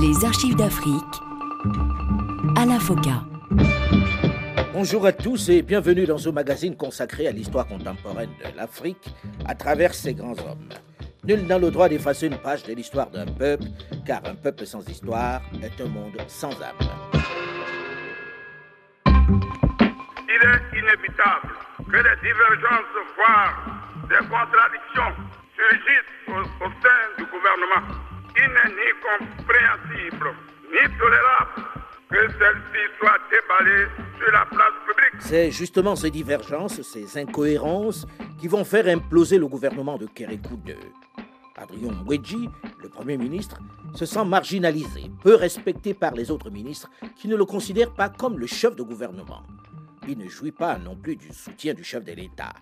Les archives d'Afrique. Alain Foka. Bonjour à tous et bienvenue dans ce magazine consacré à l'histoire contemporaine de l'Afrique à travers ses grands hommes. Nul n'a le droit d'effacer une page de l'histoire d'un peuple, car un peuple sans histoire est un monde sans âme. Il est inévitable que des divergences, voire des contradictions surgissent au, au sein du gouvernement. N'est ni tolérable que celle-ci soit déballée sur la place publique. C'est justement ces divergences, ces incohérences qui vont faire imploser le gouvernement de Kérékou II. Adrien Mbouedji, le Premier ministre, se sent marginalisé, peu respecté par les autres ministres qui ne le considèrent pas comme le chef de gouvernement. Il ne jouit pas non plus du soutien du chef de l'État.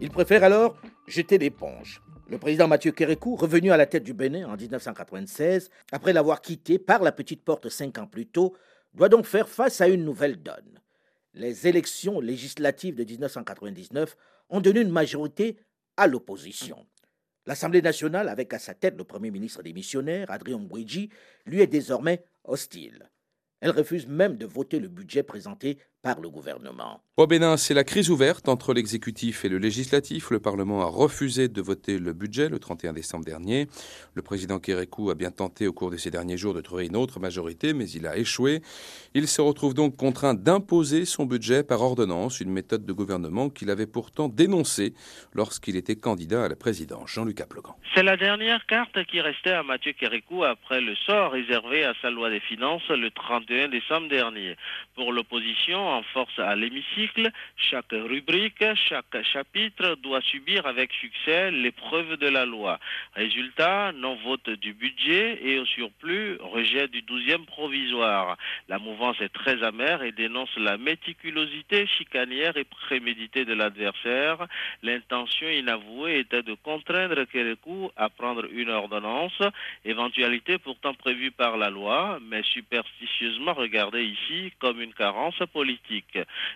Il préfère alors jeter l'éponge. Le président Mathieu Kérékou, revenu à la tête du Bénin en 1996, après l'avoir quitté par la petite porte cinq ans plus tôt, doit donc faire face à une nouvelle donne. Les élections législatives de 1999 ont donné une majorité à l'opposition. L'Assemblée nationale, avec à sa tête le Premier ministre démissionnaire, Adrien Mbouidji, lui est désormais hostile. Elle refuse même de voter le budget présenté par le gouvernement. Au Bénin, c'est la crise ouverte entre l'exécutif et le législatif. Le Parlement a refusé de voter le budget le 31 décembre dernier. Le président Kérékou a bien tenté au cours de ces derniers jours de trouver une autre majorité, mais il a échoué. Il se retrouve donc contraint d'imposer son budget par ordonnance, une méthode de gouvernement qu'il avait pourtant dénoncée lorsqu'il était candidat à la présidence. Jean-Luc Aplogan. C'est la dernière carte qui restait à Mathieu Kérékou après le sort réservé à sa loi des finances le 31 décembre dernier. Pour l'opposition, en force à l'hémicycle, chaque rubrique, chaque chapitre doit subir avec succès l'épreuve de la loi. Résultat, non-vote du budget et au surplus, rejet du 12e provisoire. La mouvance est très amère et dénonce la méticulosité chicanière et préméditée de l'adversaire. L'intention inavouée était de contraindre Kérékou à prendre une ordonnance, éventualité pourtant prévue par la loi, mais superstitieusement regardée ici comme une carence politique.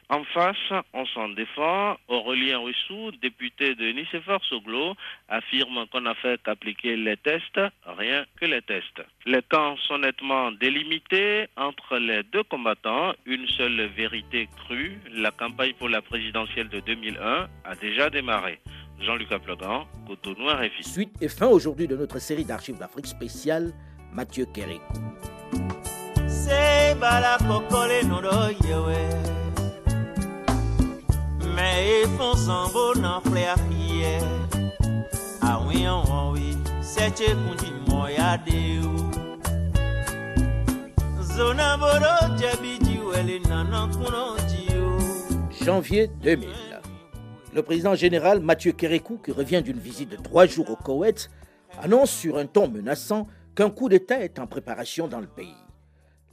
En face, on s'en défend. Aurélien Russou, député de Nicéphore Soglo, affirme qu'on n'a fait qu'appliquer les tests, rien que les tests. Les camps sont nettement délimités entre les deux combattants. Une seule vérité crue, la campagne pour la présidentielle de 2001 a déjà démarré. Jean-Luc Aplogan, Cotonou, RFI. Suite et fin aujourd'hui de notre série d'archives d'Afrique spéciale, Mathieu Kérékou. Janvier 2000. Le président général Mathieu Kérékou, qui revient d'une visite de trois jours au Koweït, annonce sur un ton menaçant qu'un coup d'État est en préparation dans le pays.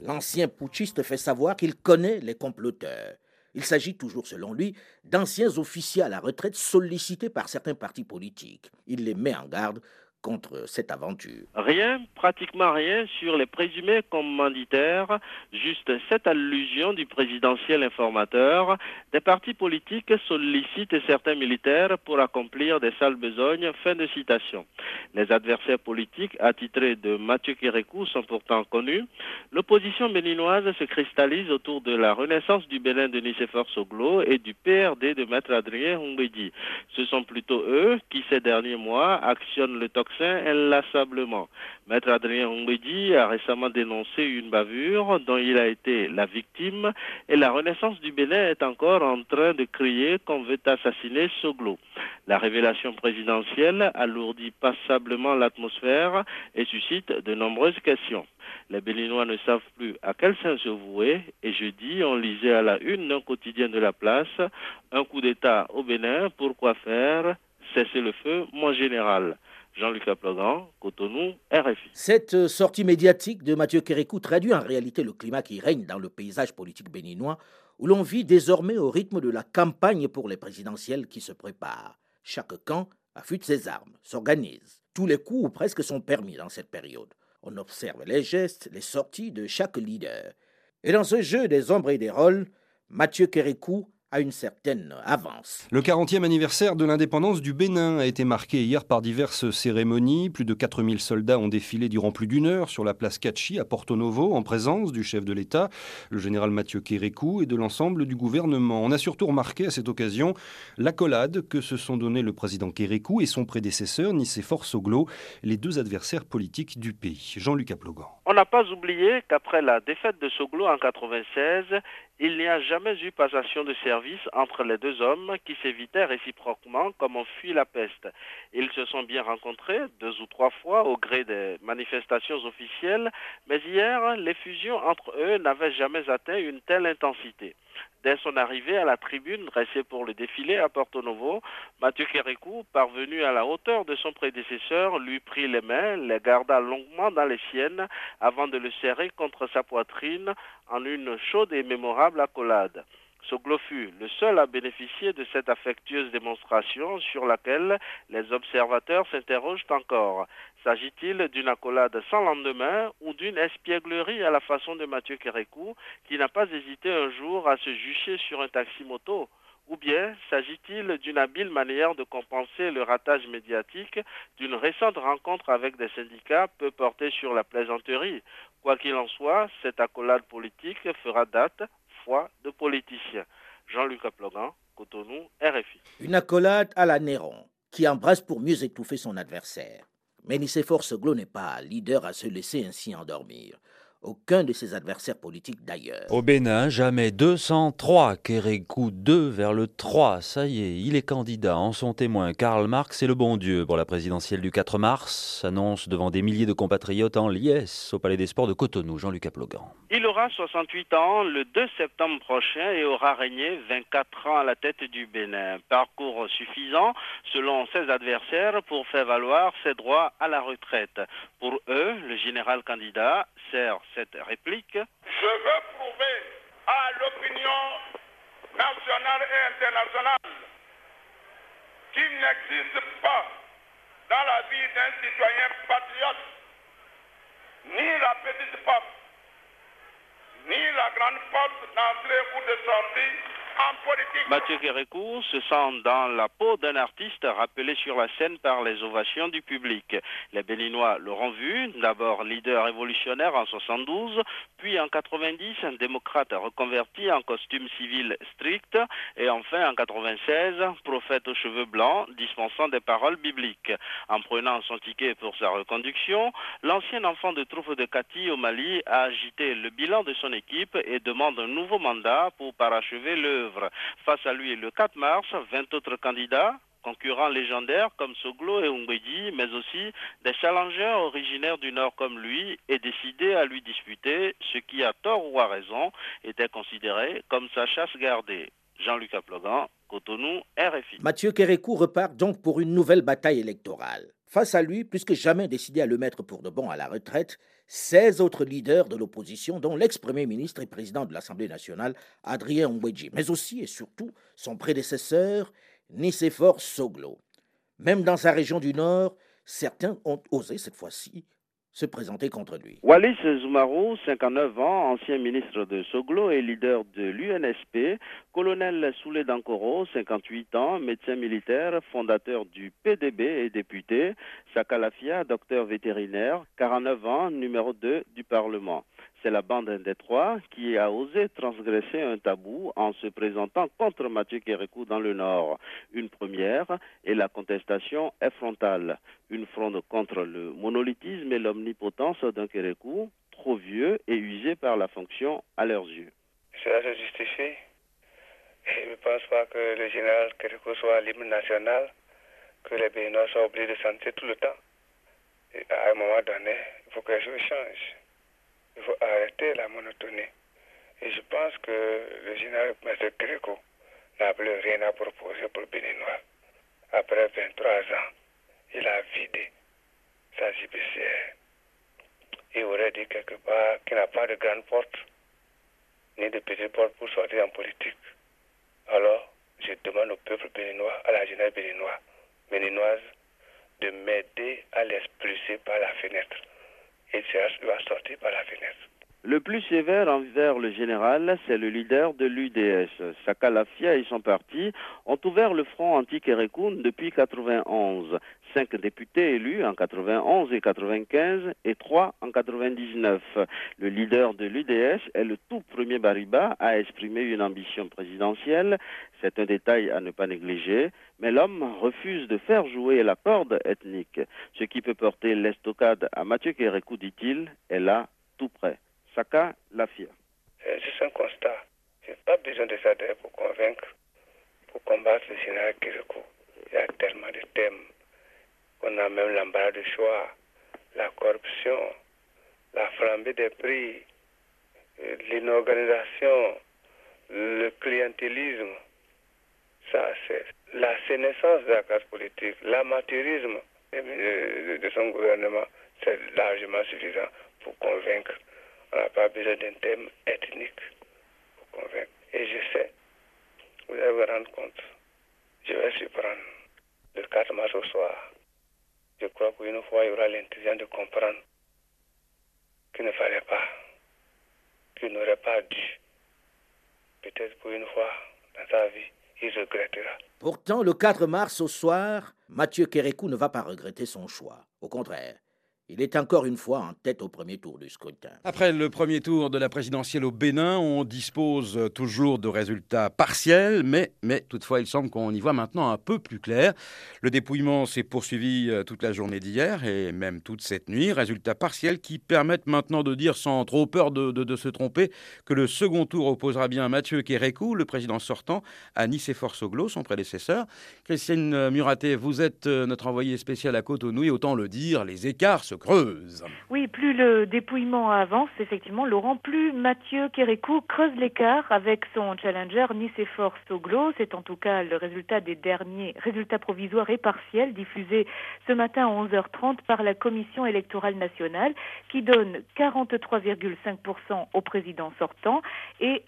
L'ancien putschiste fait savoir qu'il connaît les comploteurs. Il s'agit toujours, selon lui, d'anciens officiers à la retraite sollicités par certains partis politiques. Il les met en garde contre cette aventure. Rien, pratiquement rien sur les présumés commanditaires, juste cette allusion du présidentiel informateur. Des partis politiques sollicitent certains militaires pour accomplir des sales besognes. Fin de citation. Les adversaires politiques attitrés de Mathieu Kérékou sont pourtant connus. L'opposition béninoise se cristallise autour de la renaissance du Bénin de Nicéphore Soglo et du PRD de Maître Adrien Hongwedi. Ce sont plutôt eux qui, ces derniers mois, actionnent le inlassablement. Maître Adrien Hongwedi a récemment dénoncé une bavure dont il a été la victime et la renaissance du Bénin est encore en train de crier qu'on veut assassiner Soglo. La révélation présidentielle alourdit passablement l'atmosphère et suscite de nombreuses questions. Les Béninois ne savent plus à quel sein se vouer et jeudi, on lisait à la une d'un quotidien de la place un coup d'État au Bénin, pourquoi faire Cesser le feu, mon général? Jean-Luc Aplogan, Cotonou, RFI. Cette sortie médiatique de Mathieu Kérékou traduit en réalité le climat qui règne dans le paysage politique béninois, où l'on vit désormais au rythme de la campagne pour les présidentielles qui se prépare. Chaque camp affûte ses armes, s'organise. Tous les coups ou presque sont permis dans cette période. On observe les gestes, les sorties de chaque leader. Et dans ce jeu des ombres et des rôles, Mathieu Kérékou à une certaine avance. Le 40e anniversaire de l'indépendance du Bénin a été marqué hier par diverses cérémonies. Plus de 4000 soldats ont défilé durant plus d'une heure sur la place Cachi à Porto Novo en présence du chef de l'État, le général Mathieu Kérékou et de l'ensemble du gouvernement. On a surtout remarqué à cette occasion l'accolade que se sont donnés le président Kérékou et son prédécesseur Nicéphore Soglo, les deux adversaires politiques du pays. Jean-Luc Aplogan. On n'a pas oublié qu'après la défaite de Soglo en 96, il n'y a jamais eu passation de service entre les deux hommes qui s'évitaient réciproquement comme on fuit la peste. Ils se sont bien rencontrés deux ou trois fois au gré des manifestations officielles, mais hier, les fusions entre eux n'avaient jamais atteint une telle intensité. Dès son arrivée à la tribune dressée pour le défilé à Porto Novo, Mathieu Kérékou, parvenu à la hauteur de son prédécesseur, lui prit les mains, les garda longuement dans les siennes avant de le serrer contre sa poitrine en une chaude et mémorable accolade. Soglo fut le seul à bénéficier de cette affectueuse démonstration sur laquelle les observateurs s'interrogent encore. S'agit-il d'une accolade sans lendemain ou d'une espièglerie à la façon de Mathieu Kérékou qui n'a pas hésité un jour à se jucher sur un taxi-moto ou bien s'agit-il d'une habile manière de compenser le ratage médiatique d'une récente rencontre avec des syndicats peu portés sur la plaisanterie? Quoi qu'il en soit, cette accolade politique fera date Une accolade à la Néron, qui embrasse pour mieux étouffer son adversaire. Mais Nicéphore Soglo n'est pas leader à se laisser ainsi endormir aucun de ses adversaires politiques d'ailleurs. Au Bénin, jamais 203, Kérékou 2 vers le 3. Ça y est, il est candidat. En son témoin, Karl Marx est le bon Dieu pour la présidentielle du 4 mars. Annonce devant des milliers de compatriotes en liesse au Palais des Sports de Cotonou. Jean-Luc Aplogan. Il aura 68 ans le 2 septembre prochain et aura régné 24 ans à la tête du Bénin. Parcours suffisant, selon ses adversaires, pour faire valoir ses droits à la retraite. Pour eux, le général candidat sert cette réplique. Je veux prouver à l'opinion nationale et internationale qu'il n'existe pas dans la vie d'un citoyen patriote ni la petite porte, ni la grande porte d'entrée ou de sortie Mathieu Kérékou se sent dans la peau d'un artiste rappelé sur la scène par les ovations du public. Les Béninois l'auront vu, d'abord leader révolutionnaire en 72, puis en 90 un démocrate reconverti en costume civil strict, et enfin en 96 prophète aux cheveux blancs dispensant des paroles bibliques. En prenant son ticket pour sa reconduction, l'ancien enfant de troupe de Cathy au Mali a agité le bilan de son équipe et demande un nouveau mandat pour parachever le Face à lui, le 4 mars, 20 autres candidats, concurrents légendaires comme Soglo et Ungwedi, mais aussi des challengers originaires du Nord comme lui, et décidé à lui disputer ce qui, à tort ou à raison, était considéré comme sa chasse gardée. Jean-Luc Aplogan, Cotonou, RFI. Mathieu Kérékou repart donc pour une nouvelle bataille électorale. Face à lui, plus que jamais décidé à le mettre pour de bon à la retraite, 16 autres leaders de l'opposition, dont l'ex-premier ministre et président de l'Assemblée nationale, Adrien Ngwedji, mais aussi et surtout son prédécesseur, Nicéphore Soglo. Même dans sa région du Nord, certains ont osé cette fois-ci se présenter contre lui. Wallis Zoumarou, 59 ans, ancien ministre de Soglo et leader de l'UNSP, colonel Soulé Dankoro, 58 ans, médecin militaire, fondateur du PDB et député, Sakalafia, docteur vétérinaire, 49 ans, numéro 2 du Parlement. C'est la bande des trois qui a osé transgresser un tabou en se présentant contre Mathieu Kérékou dans le Nord. Une première et la contestation est frontale. Une fronde contre le monolithisme et l'omnipotence d'un Kérékou trop vieux et usé par la fonction à leurs yeux. Cela se justifie. Je ne pense pas que le général Kérékou soit libre national, que les Béninois soient obligés de sentir tout le temps. À un moment donné, il faut que les choses changent. Il faut arrêter la monotonie. Et je pense que le général M. Gréco n'a plus rien à proposer pour le Béninois. Après 23 ans, il a vidé sa JPCR. Il aurait dit quelque part qu'il n'a pas de grande porte, ni de petite porte pour sortir en politique. Alors, je demande au peuple béninois, à la jeunesse béninoise, béninoise, de m'aider à l'expulser par la fenêtre. Et il va sortir par la fenêtre. Le plus sévère envers le général, c'est le leader de l'UDS. Saka Lafia et son parti ont ouvert le front anti-Kérékoun depuis 91. Cinq députés élus en 91 et 95 et trois en 99. Le leader de l'UDS est le tout premier Bariba à exprimer une ambition présidentielle. C'est un détail à ne pas négliger, mais l'homme refuse de faire jouer la corde ethnique. Ce qui peut porter l'estocade à Mathieu Kérékou, dit-il, est là, tout près. Saka Lafia. C'est juste un constat. Je n'ai pas besoin de ça pour convaincre, pour combattre le général Kérékou. Il y a tellement de thèmes. On a même l'embarras de choix, la corruption, la flambée des prix, euh, l'inorganisation, le clientélisme. Ça, c'est la sénescence de la classe politique, l'amateurisme de, de son gouvernement. C'est largement suffisant pour convaincre. On n'a pas besoin d'un thème ethnique pour convaincre. Et je sais, vous allez vous rendre compte, je vais surprendre le 4 mars au soir. Je crois qu'une fois, il y aura l'intelligence de comprendre qu'il ne fallait pas, qu'il n'aurait pas dû. Peut-être pour une fois dans sa vie, il regrettera. Pourtant, le 4 mars au soir, Mathieu Kérékou ne va pas regretter son choix. Au contraire, il est encore une fois en tête au premier tour du scrutin. Après le premier tour de la présidentielle au Bénin, on dispose toujours de résultats partiels, mais, mais toutefois il semble qu'on y voit maintenant un peu plus clair. Le dépouillement s'est poursuivi euh, toute la journée d'hier et même toute cette nuit. Résultats partiels qui permettent maintenant de dire sans trop peur de, de, se tromper que le second tour opposera bien Mathieu Kérékou, le président sortant, à Nicéphore Soglo, son prédécesseur. Christine Muraté, vous êtes euh, notre envoyé spécial à Cotonou et autant le dire, les écarts se Oui, plus le dépouillement avance, effectivement, Laurent, plus Mathieu Kérékou creuse l'écart avec son challenger Nicéphore Soglo. C'est en tout cas le résultat des derniers résultats provisoires et partiels diffusés ce matin à 11h30 par la Commission électorale nationale qui donne 43,5% au président sortant et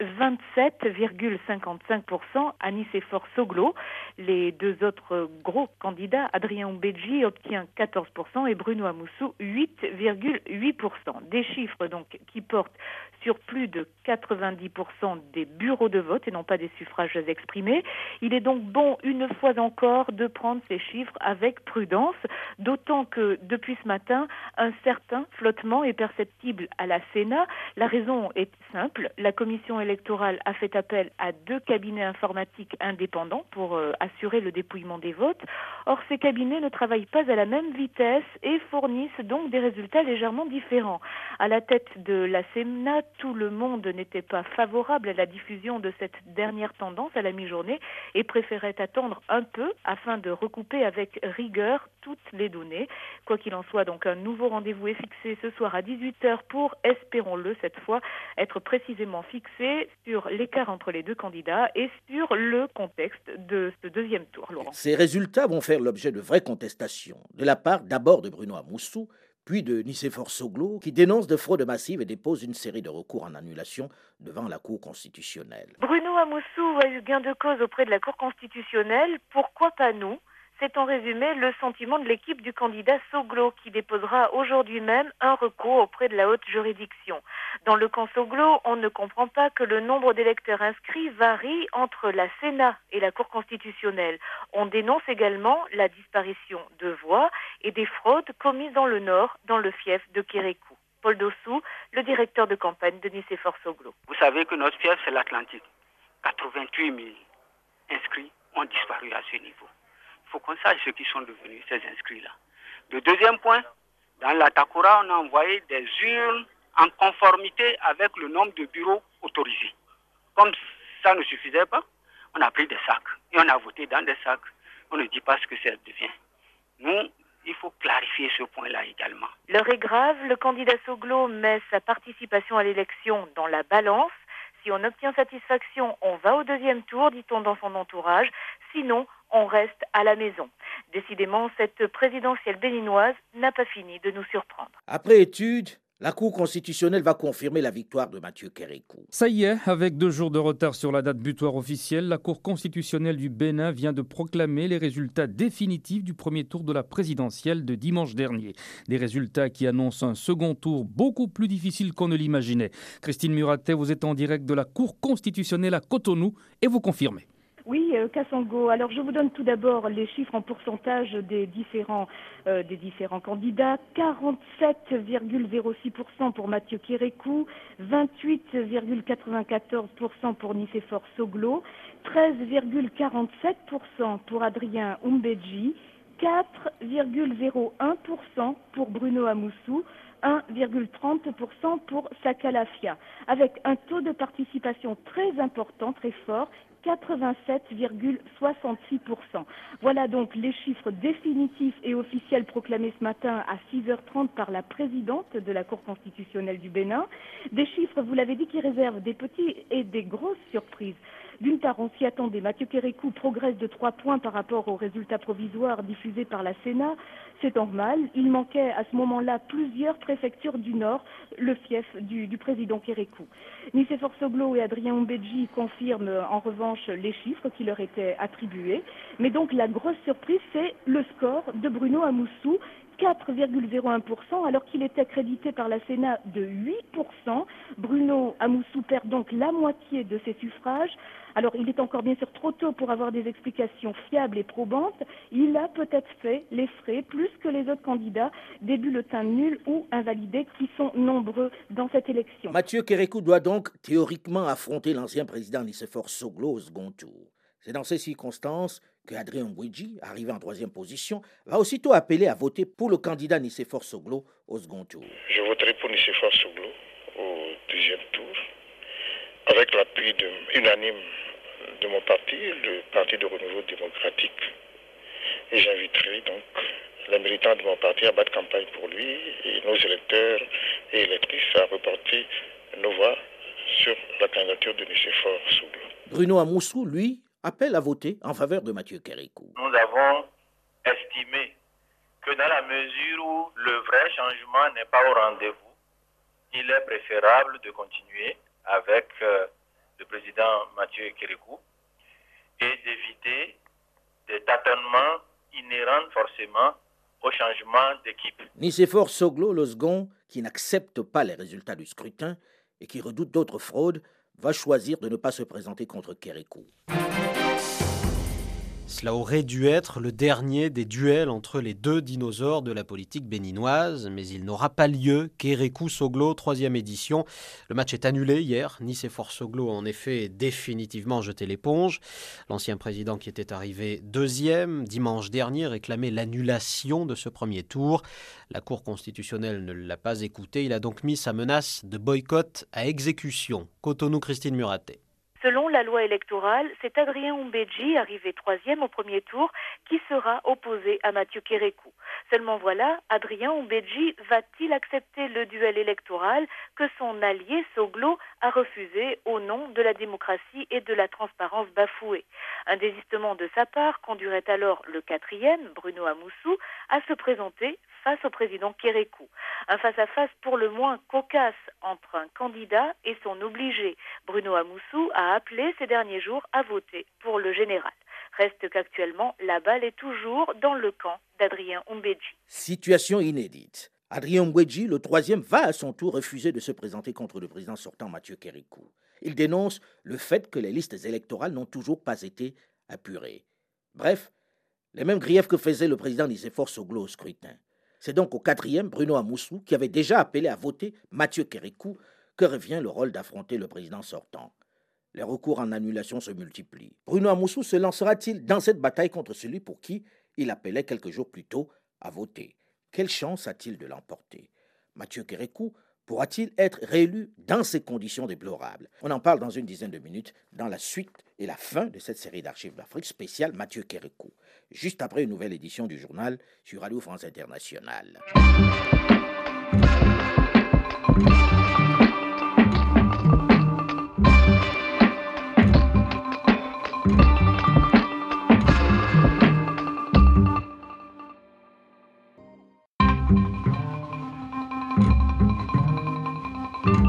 27,55% à Nicéphore Soglo. Les deux autres gros candidats, Adrien Oubedji obtient 14% et Bruno Amoussou 8,8%. Des chiffres donc qui portent sur plus de 90% des bureaux de vote et non pas des suffrages exprimés. Il est donc bon, une fois encore, de prendre ces chiffres avec prudence, d'autant que depuis ce matin, un certain flottement est perceptible à la Sénat. La raison est simple. La commission électorale a fait appel à deux cabinets informatiques indépendants pour euh, assurer le dépouillement des votes. Or, ces cabinets ne travaillent pas à la même vitesse et fournissent donc des résultats légèrement différents. À la tête de la Sénat, tout le monde n'était pas favorable à la diffusion de cette dernière tendance à la mi-journée et préférait attendre un peu afin de recouper avec rigueur toutes les données. Quoi qu'il en soit, donc un nouveau rendez-vous est fixé ce soir à 18h pour, espérons-le cette fois, être précisément fixé sur l'écart entre les deux candidats et sur le contexte de ce deuxième tour. Laurent. Ces résultats vont faire l'objet de vraies contestations, de la part d'abord de Bruno Amoussou, puis de Nicéphore Soglo, qui dénonce de fraude massive et dépose une série de recours en annulation devant la Cour constitutionnelle. Bruno Amoussou a eu gain de cause auprès de la Cour constitutionnelle? Pourquoi pas nous? C'est en résumé le sentiment de l'équipe du candidat Soglo qui déposera aujourd'hui même un recours auprès de la haute juridiction. Dans le camp Soglo, on ne comprend pas que le nombre d'électeurs inscrits varie entre la Sénat et la Cour constitutionnelle. On dénonce également la disparition de voix et des fraudes commises dans le Nord, dans le fief de Kérékou. Paul Dossou, le directeur de campagne de Nicéphore Soglo. Vous savez que notre fief, c'est l'Atlantique. 88 000 inscrits ont disparu à ce niveau. Faut qu'on sache ceux qui sont devenus ces inscrits-là. Le deuxième point, dans la Takura, on a envoyé des urnes en conformité avec le nombre de bureaux autorisés. Comme ça ne suffisait pas, on a pris des sacs et on a voté dans des sacs. On ne dit pas ce que ça devient. Nous, il faut clarifier ce point-là également. L'heure est grave. Le candidat Soglo met sa participation à l'élection dans la balance. Si on obtient satisfaction, on va au deuxième tour, dit-on dans son entourage. Sinon, on reste à la maison. Décidément, cette présidentielle béninoise n'a pas fini de nous surprendre. Après étude, La Cour constitutionnelle va confirmer la victoire de Mathieu Kérékou. Ça y est, avec deux jours de retard sur la date butoir officielle, la Cour constitutionnelle du Bénin vient de proclamer les résultats définitifs du premier tour de la présidentielle de dimanche dernier. Des résultats qui annoncent un second tour beaucoup plus difficile qu'on ne l'imaginait. Christine Muratet, vous êtes en direct de la Cour constitutionnelle à Cotonou et vous confirmez. Oui, euh, Kassango. Alors, je vous donne tout d'abord les chiffres en pourcentage des différents, euh, des différents candidats. 47,06% pour Mathieu Kérékou, 28,94% pour Nicéphore Soglo, 13,47% pour Adrien Umbedji, 4,01% pour Bruno Amoussou, 1,30% pour Sakalafia, avec un taux de participation très important, très fort, 87,66%. Voilà donc les chiffres définitifs et officiels proclamés ce matin à 6h30 par la présidente de la Cour constitutionnelle du Bénin. Des chiffres, vous l'avez dit, qui réservent des petits et des grosses surprises. D'une part, on s'y attendait. Mathieu Kérékou progresse de trois points par rapport aux résultats provisoires diffusés par la Sénat. C'est normal. Il manquait à ce moment-là plusieurs préfectures du Nord, le fief du, président Kérékou. Nicéphore Soglo et Adrien Ombedji confirment en revanche les chiffres qui leur étaient attribués. Mais donc la grosse surprise, c'est le score de Bruno Amoussou 4,01% alors qu'il était crédité par la Sénat de 8%. Bruno Amoussou perd donc la moitié de ses suffrages. Alors il est encore bien sûr trop tôt pour avoir des explications fiables et probantes. Il a peut-être fait les frais plus que les autres candidats des bulletins nuls ou invalidés qui sont nombreux dans cette élection. Mathieu Kérékou doit donc théoriquement affronter l'ancien président Nicéphore Soglo au second tour. C'est dans ces circonstances que Adrien Mbouidji, arrivé en troisième position, va aussitôt appeler à voter pour le candidat Nicéphore Soglo au second tour. Je voterai pour Nicéphore Soglo au deuxième tour, avec l'appui unanime de mon parti, le Parti de Renouveau Démocratique. Et j'inviterai donc les militants de mon parti à battre campagne pour lui et nos électeurs et électrices à reporter nos voix sur la candidature de Nicéphore Soglo. Bruno Amoussou, lui, appelle à voter en faveur de Mathieu Kérékou. Nous avons estimé que dans la mesure où le vrai changement n'est pas au rendez-vous, il est préférable de continuer avec euh, le président Mathieu Kérékou et d'éviter des tâtonnements inhérents forcément au changement d'équipe. Nicéphore Soglo, le second, qui n'accepte pas les résultats du scrutin et qui redoute d'autres fraudes, va choisir de ne pas se présenter contre Kérékou. Cela aurait dû être le dernier des duels entre les deux dinosaures de la politique béninoise, mais il n'aura pas lieu. Kérékou Soglo, troisième édition. Le match est annulé hier. Nice et Fort Soglo, en effet, définitivement jeté l'éponge. L'ancien président qui était arrivé deuxième dimanche dernier réclamait l'annulation de ce premier tour. La Cour constitutionnelle ne l'a pas écouté. Il a donc mis sa menace de boycott à exécution. Cotonou Christine Muraté. Selon la loi électorale, c'est Adrien Umbedji, arrivé troisième au premier tour, qui sera opposé à Mathieu Kérékou. Seulement voilà, Adrien Umbedji va-t-il accepter le duel électoral que son allié Soglo a refusé au nom de la démocratie et de la transparence bafouée? Un désistement de sa part conduirait alors le quatrième, Bruno Amoussou, à se présenter face au président Kérékou. Un face-à-face pour le moins cocasse entre un candidat et son obligé. Bruno Amoussou a appelé ces derniers jours à voter pour le général. Reste qu'actuellement, la balle est toujours dans le camp d'Adrien Umbedji. Situation inédite. Adrien Umbedji, le troisième, va à son tour refuser de se présenter contre le président sortant Mathieu Kérékou. Il dénonce le fait que les listes électorales n'ont toujours pas été apurées. Bref, les mêmes griefs que faisait le président Nicéphore Soglo au scrutin. C'est donc au quatrième, Bruno Amoussou, qui avait déjà appelé à voter Mathieu Kérékou, que revient le rôle d'affronter le président sortant. Les recours en annulation se multiplient. Bruno Amoussou se lancera-t-il dans cette bataille contre celui pour qui il appelait quelques jours plus tôt à voter? Quelle chance a-t-il de l'emporter? Mathieu Kérékou pourra-t-il être réélu dans ces conditions déplorables? On en parle dans une dizaine de minutes dans la suite et la fin de cette série d'archives d'Afrique spéciale Mathieu Kérékou juste après une nouvelle édition du journal sur Radio France Internationale.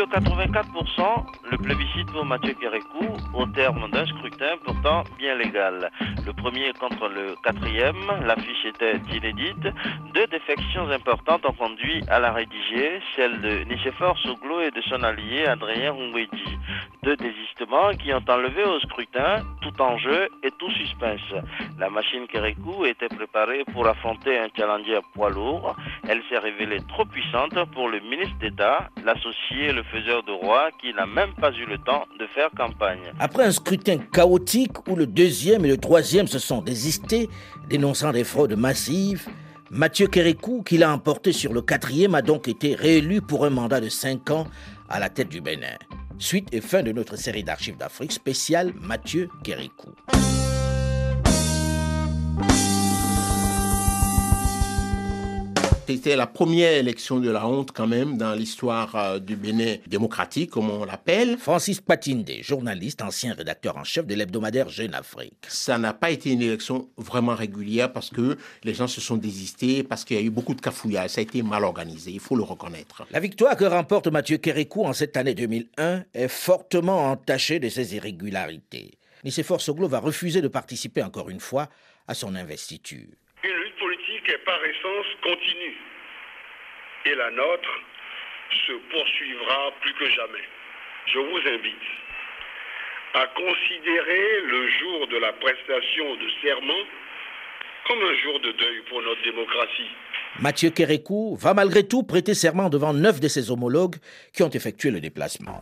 de 84%, le plébiscite pour Mathieu Kérékou au terme d'un scrutin pourtant bien légal. Le premier contre le quatrième, l'affiche était inédite. Deux défections importantes ont conduit à la rédiger, celle de Nicéphore Souglo et de son allié Adrien Hungwedi. Deux désistements qui ont enlevé au scrutin tout enjeu et tout suspense. La machine Kérékou était préparée pour affronter un challenger poids lourd. Elle s'est révélée trop puissante pour le ministre d'État, l'associé le faiseur de roi qui n'a même pas eu le temps de faire campagne. Après un scrutin chaotique où le deuxième et le troisième se sont désistés, dénonçant des fraudes massives, Mathieu Kérékou, qui l'a emporté sur le quatrième, a donc été réélu pour un mandat de cinq ans à la tête du Bénin. Suite et fin de notre série d'archives d'Afrique spéciale Mathieu Kérékou. C'était la première élection de la honte quand même dans l'histoire euh, du Bénin démocratique, comme on l'appelle. Francis Patinde, journaliste, ancien rédacteur en chef de l'hebdomadaire Jeune Afrique. Ça n'a pas été une élection vraiment régulière parce que les gens se sont désistés, parce qu'il y a eu beaucoup de cafouillages. Ça a été mal organisé, il faut le reconnaître. La victoire que remporte Mathieu Kérékou en cette année 2001 est fortement entachée de ses irrégularités. Nicéphore Soglo va refuser de participer encore une fois à son investiture par essence continue. Et la nôtre se poursuivra plus que jamais. Je vous invite à considérer le jour de la prestation de serment comme un jour de deuil pour notre démocratie. Mathieu Kérékou va malgré tout prêter serment devant neuf de ses homologues qui ont effectué le déplacement.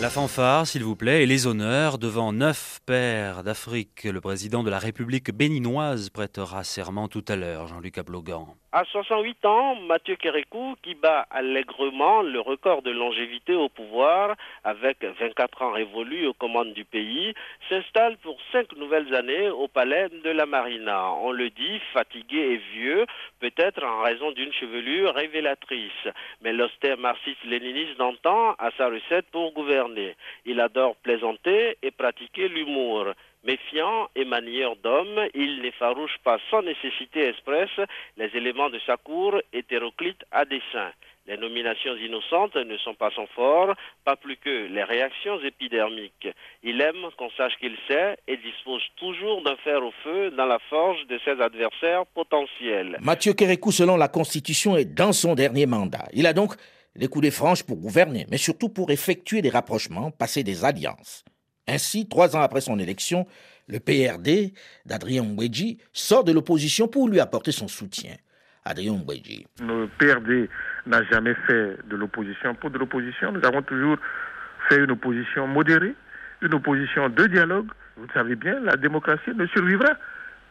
La fanfare, s'il vous plaît, et les honneurs devant neuf pères d'Afrique. Le président de la République béninoise prêtera serment tout à l'heure, Jean-Luc Ablogan. À 68 ans, Mathieu Kérékou, qui bat allègrement le record de longévité au pouvoir, avec 24 ans révolus aux commandes du pays, s'installe pour cinq nouvelles années au palais de la Marina. On le dit, fatigué et vieux, peut-être en raison d'une chevelure révélatrice. Mais l'austère marxiste-léniniste d'antan a sa recette pour gouverner. Il adore plaisanter et pratiquer l'humour. Méfiant et manière d'homme, il n'effarouche pas sans nécessité expresse les éléments de sa cour hétéroclite à dessein. Les nominations innocentes ne sont pas son fort, pas plus que les réactions épidermiques. Il aime qu'on sache qu'il sait et dispose toujours d'un fer au feu dans la forge de ses adversaires potentiels. Mathieu Kérékou, selon la Constitution, est dans son dernier mandat. Il a donc les coups des franges pour gouverner, mais surtout pour effectuer des rapprochements, passer des alliances. Ainsi, trois ans après son élection, le PRD d'Adrien Mbedji sort de l'opposition pour lui apporter son soutien. Adrien Mbedji. Le PRD n'a jamais fait de l'opposition pour de l'opposition. Nous avons toujours fait une opposition modérée, une opposition de dialogue. Vous savez bien, la démocratie ne survivra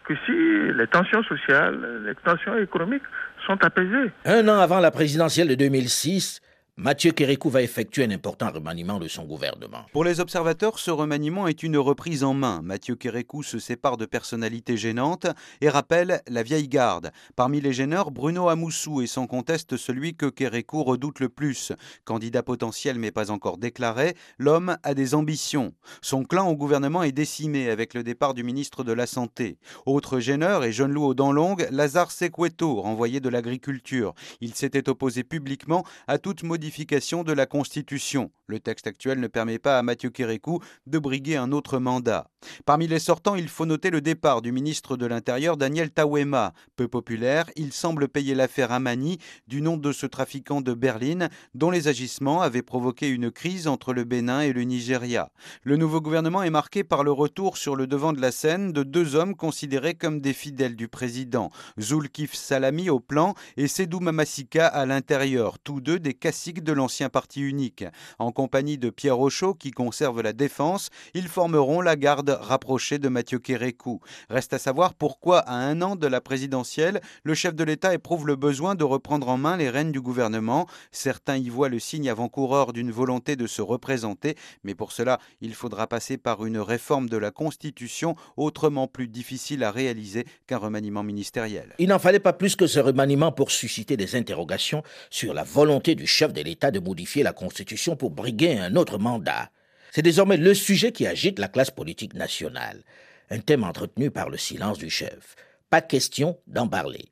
que si les tensions sociales, les tensions économiques sont apaisées. Un an avant la présidentielle de 2006, Mathieu Kérékou va effectuer un important remaniement de son gouvernement. Pour les observateurs, ce remaniement est une reprise en main. Mathieu Kérékou se sépare de personnalités gênantes et rappelle la vieille garde. Parmi les gêneurs, Bruno Amoussou est sans conteste celui que Kérékou redoute le plus. Candidat potentiel mais pas encore déclaré, l'homme a des ambitions. Son clan au gouvernement est décimé avec le départ du ministre de la Santé. Autre gêneur et jeune loup aux dents longues, Lazare Secueto, renvoyé de l'agriculture. Il s'était opposé publiquement à toute modification de la Constitution. Le texte actuel ne permet pas à Mathieu Kérékou de briguer un autre mandat. Parmi les sortants, il faut noter le départ du ministre de l'Intérieur Daniel Tawema. Peu populaire, il semble payer l'affaire Amani du nom de ce trafiquant de Berlin dont les agissements avaient provoqué une crise entre le Bénin et le Nigeria. Le nouveau gouvernement est marqué par le retour sur le devant de la scène de deux hommes considérés comme des fidèles du président, Zulkif Salami au plan et Sedou Mamasika à l'intérieur, tous deux des caciques de l'ancien parti unique. En compagnie de Pierre Rochaud, qui conserve la défense, ils formeront la garde rapprochée de Mathieu Kérékou. Reste à savoir pourquoi, à un an de la présidentielle, le chef de l'État éprouve le besoin de reprendre en main les rênes du gouvernement. Certains y voient le signe avant-coureur d'une volonté de se représenter, mais pour cela, il faudra passer par une réforme de la Constitution autrement plus difficile à réaliser qu'un remaniement ministériel. Il n'en fallait pas plus que ce remaniement pour susciter des interrogations sur la volonté du chef de l'État de modifier la Constitution pour briguer un autre mandat. C'est désormais le sujet qui agite la classe politique nationale, un thème entretenu par le silence du chef. Pas question d'en parler.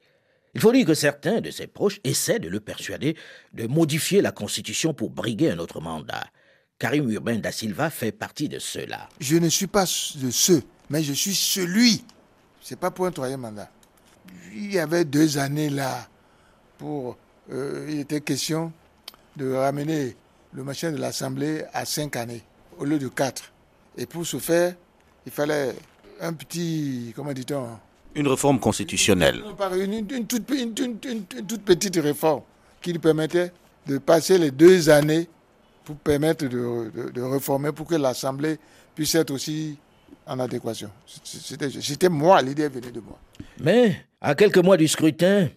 Il faut dire que certains de ses proches essaient de le persuader de modifier la Constitution pour briguer un autre mandat. Karim Urbain da Silva fait partie de ceux-là. Je ne suis pas de ceux, mais je suis celui. C'est pas pour un troisième mandat. Il y avait deux années là pour. Euh, il était question de ramener le machin de l'Assemblée à cinq années au lieu de quatre. Et pour ce faire, il fallait un petit. Comment dit-on Une réforme constitutionnelle. Une, une, toute, une, toute, petite réforme qui lui permettait de passer les deux années pour permettre de, de, réformer, pour que l'Assemblée puisse être aussi en adéquation. C'était moi, l'idée venait de moi. Mais, à quelques mois du scrutin,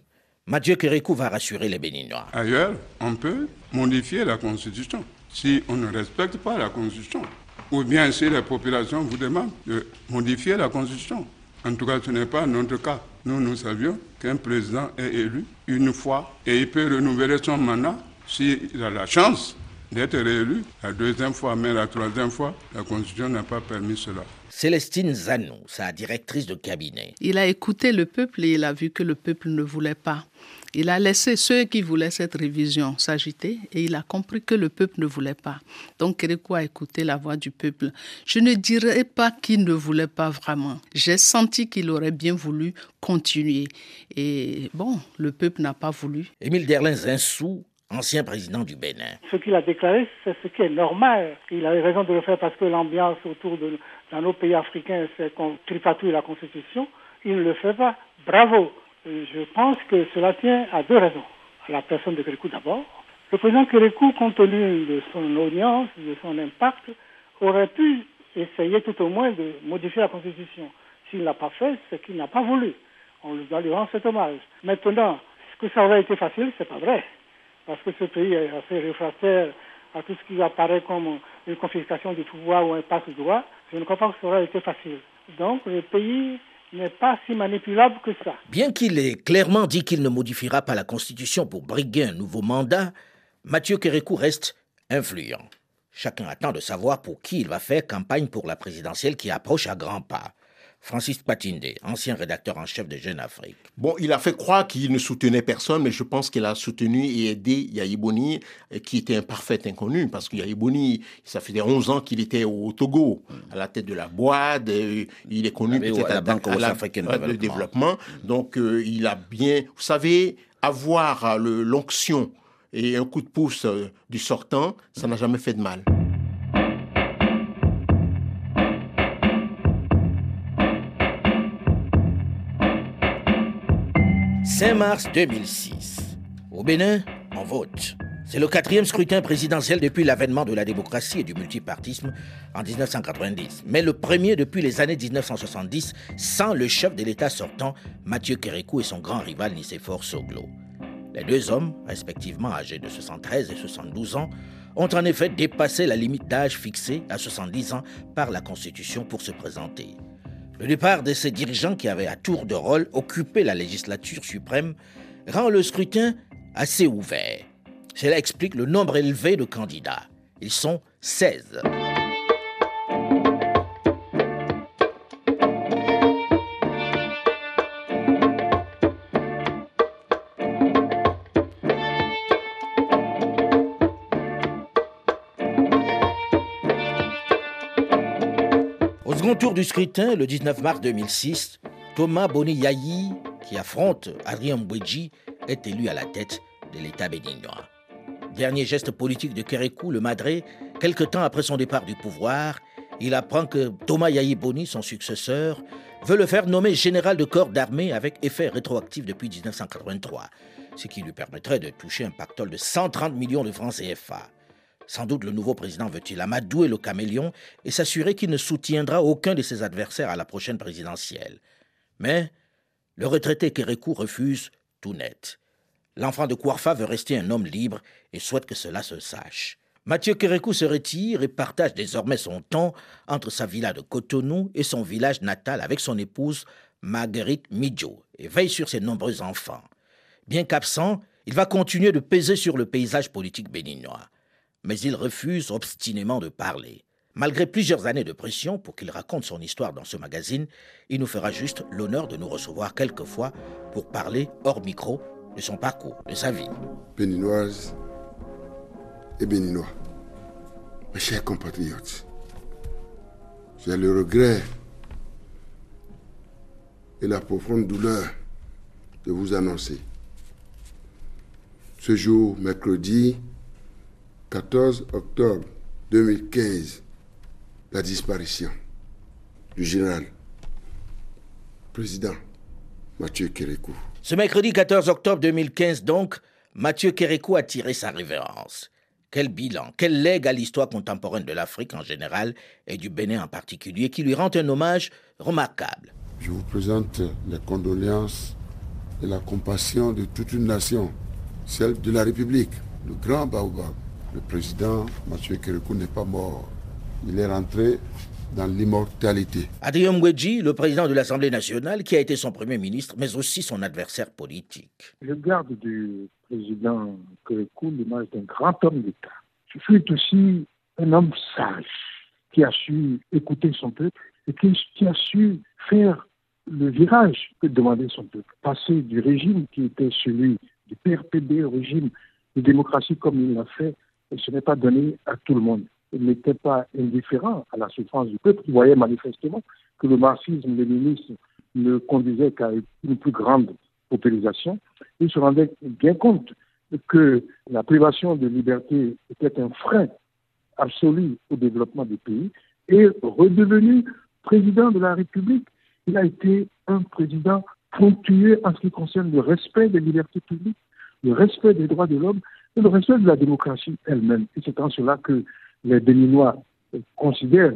Mathieu Kérékou va rassurer les Béninois. Ailleurs, on peut modifier la Constitution si on ne respecte pas la Constitution. Ou bien si la population vous demande de modifier la Constitution. En tout cas, ce n'est pas notre cas. Nous, nous savions qu'un président est élu une fois et il peut renouveler son mandat s'il a la chance d'être réélu la deuxième fois, mais la troisième fois, la Constitution n'a pas permis cela. Célestine Zanou, sa directrice de cabinet. Il a écouté le peuple et il a vu que le peuple ne voulait pas. Il a laissé ceux qui voulaient cette révision s'agiter et il a compris que le peuple ne voulait pas. Donc Kérékou a écouté la voix du peuple. Je ne dirais pas qu'il ne voulait pas vraiment. J'ai senti qu'il aurait bien voulu continuer. Et bon, le peuple n'a pas voulu. Émile Derlin Zinsou ancien président du Bénin. Ce qu'il a déclaré, c'est ce qui est normal. Il avait raison de le faire parce que l'ambiance autour de dans nos pays africains, c'est qu'on tripatouille la Constitution. Il ne le fait pas. Bravo. Je pense que cela tient à deux raisons. À la personne de Kérékou d'abord. Le président Kérékou, compte tenu de son audience, de son impact, aurait pu essayer tout au moins de modifier la Constitution. S'il n'a pas fait, c'est qu'il n'a pas voulu. On doit lui rendre cet hommage. Maintenant, que ça aurait été facile? C'est pas vrai parce que ce pays est assez réfractaire à tout ce qui apparaît comme une confiscation du pouvoir ou un passe-droit, je ne crois pas que ça aurait été facile. Donc le pays n'est pas si manipulable que ça. Bien qu'il ait clairement dit qu'il ne modifiera pas la Constitution pour briguer un nouveau mandat, Mathieu Kérékou reste influent. Chacun attend de savoir pour qui il va faire campagne pour la présidentielle qui approche à grands pas. Francis Patinde, ancien rédacteur en chef de Jeune Afrique. Bon, il a fait croire qu'il ne soutenait personne, mais je pense qu'il a soutenu et aidé Yahi qui était un parfait inconnu, parce que Yahi ça faisait 11 ans qu'il était au Togo, à la tête de la boîte, il est connu peut-être à la Banque africaine de développement. Donc, euh, il a bien, vous savez, avoir l'onction et un coup de pouce euh, du sortant, ça n'a jamais fait de mal. 5 mars 2006. Au Bénin, on vote. C'est le quatrième scrutin présidentiel depuis l'avènement de la démocratie et du multipartisme en 1990, mais le premier depuis les années 1970 sans le chef de l'État sortant, Mathieu Kérékou et son grand rival Nicéphore Soglo. Les deux hommes, respectivement âgés de 73 et 72 ans, ont en effet dépassé la limite d'âge fixée à 70 ans par la Constitution pour se présenter. Le départ de ces dirigeants qui avaient à tour de rôle occupé la législature suprême rend le scrutin assez ouvert. Cela explique le nombre élevé de candidats. Ils sont 16. Tour du scrutin, le 19 mars 2006, Thomas Boni qui affronte Adrien Mbouedji, est élu à la tête de l'État béninois. Dernier geste politique de Kérékou, le Madré, quelque temps après son départ du pouvoir, il apprend que Thomas Yayi Boni, son successeur, veut le faire nommer général de corps d'armée avec effet rétroactif depuis 1983. ce qui lui permettrait de toucher un pactole de 130 millions de francs CFA. Sans doute le nouveau président veut-il amadouer le caméléon et s'assurer qu'il ne soutiendra aucun de ses adversaires à la prochaine présidentielle. Mais le retraité Kérékou refuse tout net. L'enfant de Kouarfa veut rester un homme libre et souhaite que cela se sache. Mathieu Kérékou se retire et partage désormais son temps entre sa villa de Cotonou et son village natal avec son épouse Marguerite Midjo et veille sur ses nombreux enfants. Bien qu'absent, il va continuer de peser sur le paysage politique béninois. Mais il refuse obstinément de parler. Malgré plusieurs années de pression pour qu'il raconte son histoire dans ce magazine, il nous fera juste l'honneur de nous recevoir quelquefois pour parler hors micro de son parcours, de sa vie. Béninoise et béninois, mes chers compatriotes, j'ai le regret et la profonde douleur de vous annoncer. Ce jour, mercredi 14 octobre 2015, la disparition du général président Mathieu Kérékou. Ce mercredi 14 octobre 2015, donc, Mathieu Kérékou a tiré sa révérence. Quel bilan, quel legs à l'histoire contemporaine de l'Afrique en général et du Bénin en particulier qui lui rend un hommage remarquable. Je vous présente les condoléances et la compassion de toute une nation, celle de la République, le grand Baobab. Le président Mathieu Kérékou n'est pas mort. Il est rentré dans l'immortalité. Adrien Mwedji, le président de l'Assemblée nationale, qui a été son premier ministre, mais aussi son adversaire politique. Je garde du président Kérékou l'image d'un grand homme d'État. Je suis aussi un homme sage qui a su écouter son peuple et qui, qui a su faire le virage que demandait son peuple. Passer du régime qui était celui du PRPD au régime de démocratie comme il l'a fait, et ce n'est pas donné à tout le monde. Il n'était pas indifférent à la souffrance du peuple. Il voyait manifestement que le marxisme-léninisme ne conduisait qu'à une plus grande popularisation. Il se rendait bien compte que la privation de liberté était un frein absolu au développement du pays et redevenu président de la République, il a été un président ponctué en ce qui concerne le respect des libertés publiques, le respect des droits de l'homme le respect de la démocratie elle-même. Et c'est en cela que les Béninois considèrent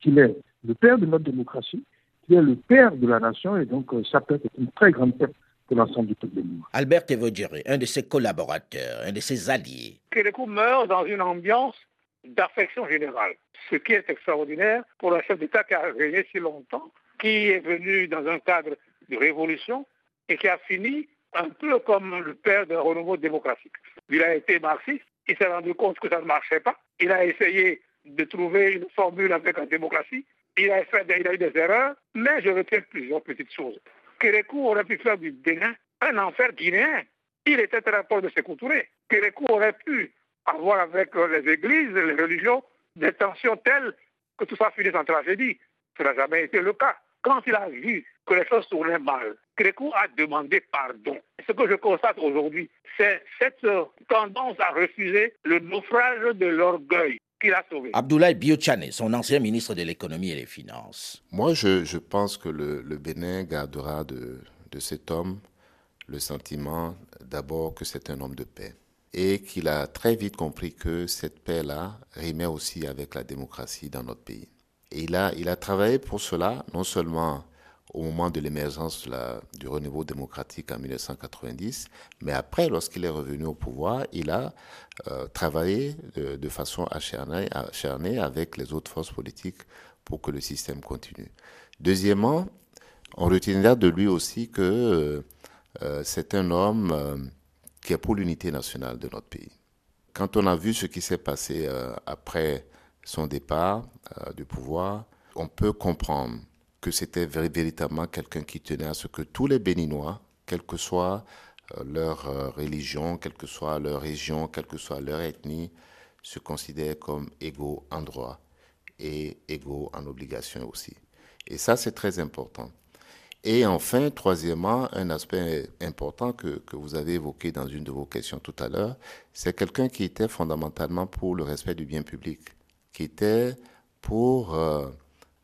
qu'il est le père de notre démocratie, qu'il est le père de la nation, et donc ça peut être une très grande perte pour l'ensemble du peuple béninois. Albert Evodjere, un de ses collaborateurs, un de ses alliés. Kérékou meurt dans une ambiance d'affection générale, ce qui est extraordinaire pour un chef d'État qui a régné si longtemps qui est venu dans un cadre de révolution et qui a fini un peu comme le père d'un renouveau démocratique. Il a été marxiste, il s'est rendu compte que ça ne marchait pas, il a essayé de trouver une formule avec la démocratie, il a, fait, il a eu des erreurs, mais je retiens plusieurs petites choses. Kérékou aurait pu faire du Bénin un enfer guinéen. Il était très proche de Sékou Touré. Kérékou aurait pu avoir avec les églises, les religions, des tensions telles que tout ça finisse en tragédie. Ce n'a jamais été le cas. Quand il a vu que les choses tournaient mal, Crécou a demandé pardon. Ce que je constate aujourd'hui, c'est cette tendance à refuser le naufrage de l'orgueil qu'il a sauvé. Abdoulaye Biochane, son ancien ministre de l'économie et des finances. Moi, je, je pense que le, le, Bénin gardera de, de cet homme le sentiment d'abord que c'est un homme de paix et qu'il a très vite compris que cette paix-là rimait aussi avec la démocratie dans notre pays. Et il a, il a travaillé pour cela, non seulement au moment de l'émergence du renouveau démocratique en 1990, mais après, lorsqu'il est revenu au pouvoir, il a euh, travaillé de, façon acharnée, avec les autres forces politiques pour que le système continue. Deuxièmement, on retiendra de lui aussi que euh, c'est un homme euh, qui est pour l'unité nationale de notre pays. Quand on a vu ce qui s'est passé euh, après son départ euh, du pouvoir, on peut comprendre que c'était véritablement quelqu'un qui tenait à ce que tous les Béninois, quelle que soit euh, leur euh, religion, quelle que soit leur région, quelle que soit leur ethnie, se considèrent comme égaux en droit et égaux en obligation aussi. Et ça, c'est très important. Et enfin, troisièmement, un aspect important que, que, vous avez évoqué dans une de vos questions tout à l'heure, c'est quelqu'un qui était fondamentalement pour le respect du bien public, qui était pour euh,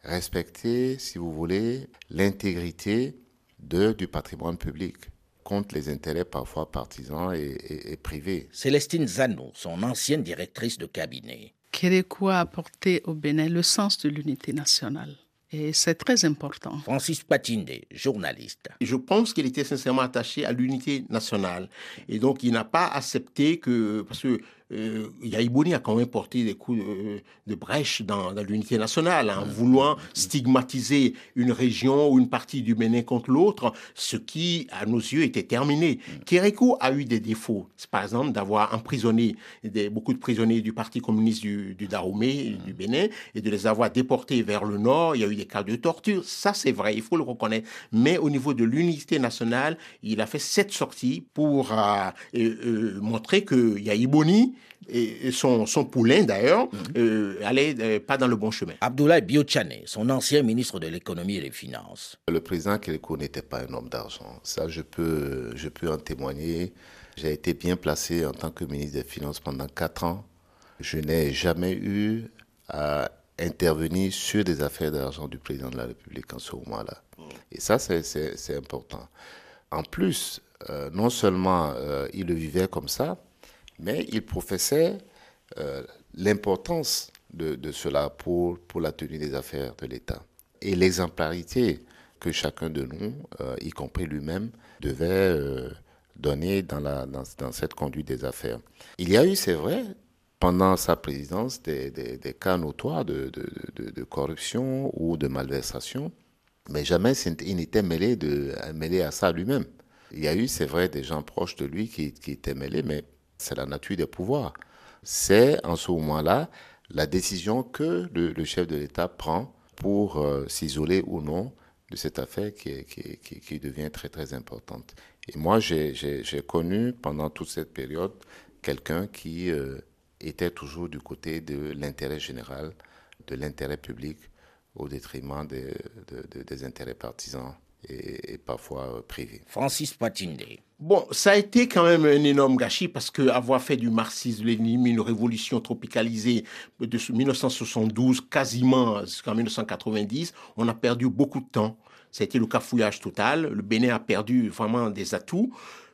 respecter, si vous voulez, l'intégrité de, du patrimoine public, contre les intérêts parfois partisans et, privés. Célestine Zano, son ancienne directrice de cabinet. Kérékou a apporté au Bénin le sens de l'unité nationale. Et c'est très important. Francis Patinde, journaliste. Je pense qu'il était sincèrement attaché à l'unité nationale. Et donc, il n'a pas accepté que, parce que euh, Yaïbouni a quand même porté des coups de, brèche dans, l'unité nationale, en voulant stigmatiser une région ou une partie du Bénin contre l'autre, ce qui, à nos yeux, était terminé. Kérékou a eu des défauts, par exemple d'avoir emprisonné des, beaucoup de prisonniers du Parti communiste du, du Dahomey, du Bénin, et de les avoir déportés vers le nord. Il y a eu des cas de torture, ça c'est vrai, il faut le reconnaître. Mais au niveau de l'unité nationale, il a fait cette sortie pour euh, euh, montrer que Yaïbouni, et son, son poulain d'ailleurs, mhm. euh, allait euh, pas dans le bon chemin. Abdoulaye Biochane, son ancien ministre de l'économie et des finances. Le président Kéléko n'était pas un homme d'argent. Ça, je peux, je peux en témoigner. J'ai été bien placé en tant que ministre des Finances pendant quatre ans. Je n'ai jamais eu à intervenir sur des affaires d'argent du président de la République en ce moment-là. Et ça, c'est important. En plus, euh, non seulement il le vivait comme ça, mais il professait euh, l'importance de, cela pour, la tenue des affaires de l'État et l'exemplarité que chacun de nous, euh, y compris lui-même, devait euh, donner dans, cette conduite des affaires. Il y a eu, c'est vrai, pendant sa présidence, des, cas notoires de, corruption ou de malversation, mais jamais il n'était mêlé, à ça lui-même. Il y a eu, c'est vrai, des gens proches de lui qui étaient mêlés, mais c'est la nature des pouvoirs. C'est en ce moment-là la décision que le, chef de l'État prend pour euh, s'isoler ou non de cette affaire qui, devient très très importante. Et moi, j'ai connu pendant toute cette période quelqu'un qui euh, était toujours du côté de l'intérêt général, de l'intérêt public, au détriment des intérêts partisans et, parfois euh, privés. Francis Patinde. Bon, ça a été quand même un énorme gâchis parce que avoir fait du marxisme-léninisme une révolution tropicalisée de 1972 quasiment jusqu'en 1990, on a perdu beaucoup de temps. Ça a été le cafouillage total. Le Bénin a perdu vraiment des atouts.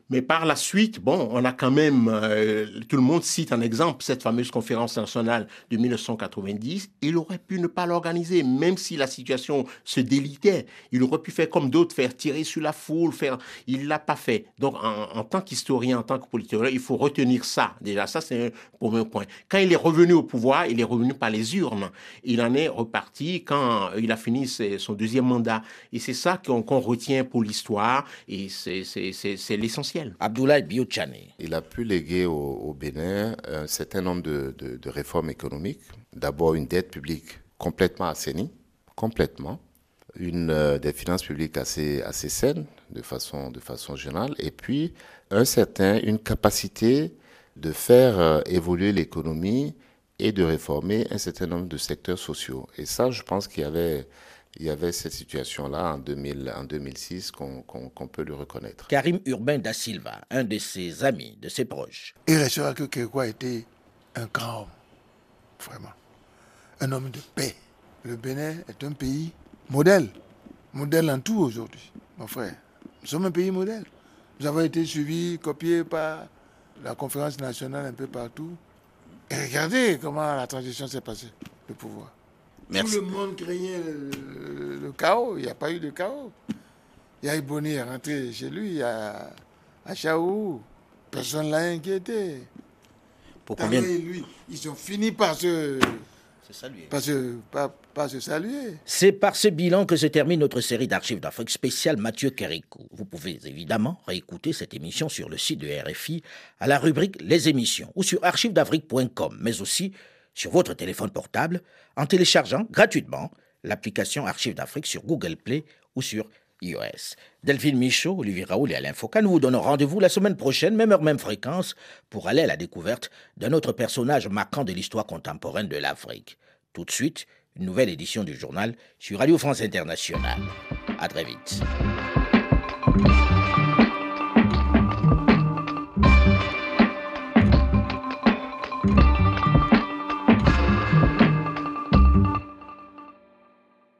Mais par la suite, bon, on a quand même, euh, tout le monde cite un exemple, cette fameuse conférence nationale de 1990. Il aurait pu ne pas l'organiser, même si la situation se délitait. Il aurait pu faire comme d'autres, faire tirer sur la foule, faire. Il l'a pas fait. Donc, en, tant qu'historien, en tant que politique, il faut retenir ça. Déjà, ça, c'est un premier point. Quand il est revenu au pouvoir, il est revenu par les urnes. Il en est reparti quand il a fini son deuxième mandat. Et c'est ça qu'on retient pour l'histoire. Et c'est l'essentiel. Abdoulaye Biochane. Il a pu léguer au, Bénin un certain nombre de, réformes économiques. D'abord une dette publique complètement assainie, complètement. Une, euh, des finances publiques assez, assez saines de façon, de façon générale. Et puis un certain, une capacité de faire euh, évoluer l'économie et de réformer un certain nombre de secteurs sociaux. Et ça, je pense qu'il y avait il y avait cette situation-là en, 2000, en 2006 qu'on peut le reconnaître. Karim Urbain da Silva, un de ses amis, de ses proches. Il restera que Kékoué était un grand homme, vraiment. Un homme de paix. Le Bénin est un pays modèle, modèle en tout aujourd'hui, mon frère. Nous sommes un pays modèle. Nous avons été suivis, copiés par la conférence nationale un peu partout. Et regardez comment la transition s'est passée, le pouvoir. Tout le monde craignait le, chaos. Il n'y a pas eu de chaos. Il y a Iboni est rentré chez lui à, à Chaou. Personne ne l'a inquiété. Pour combien lui, Ils ont fini par se, saluer. Par se, saluer. C'est par ce bilan que se termine notre série d'archives d'Afrique spéciale Mathieu Kérikou. Vous pouvez évidemment réécouter cette émission sur le site de RFI à la rubrique Les émissions ou sur archivesdafrique.com, mais aussi sur votre téléphone portable en téléchargeant gratuitement l'application Archives d'Afrique sur Google Play ou sur iOS. Delphine Michaud, Olivier Raoul et Alain Foucault, nous vous donnons rendez-vous la semaine prochaine, même heure, même fréquence, pour aller à la découverte d'un autre personnage marquant de l'histoire contemporaine de l'Afrique. Tout de suite, une nouvelle édition du journal sur Radio France Internationale. À très vite.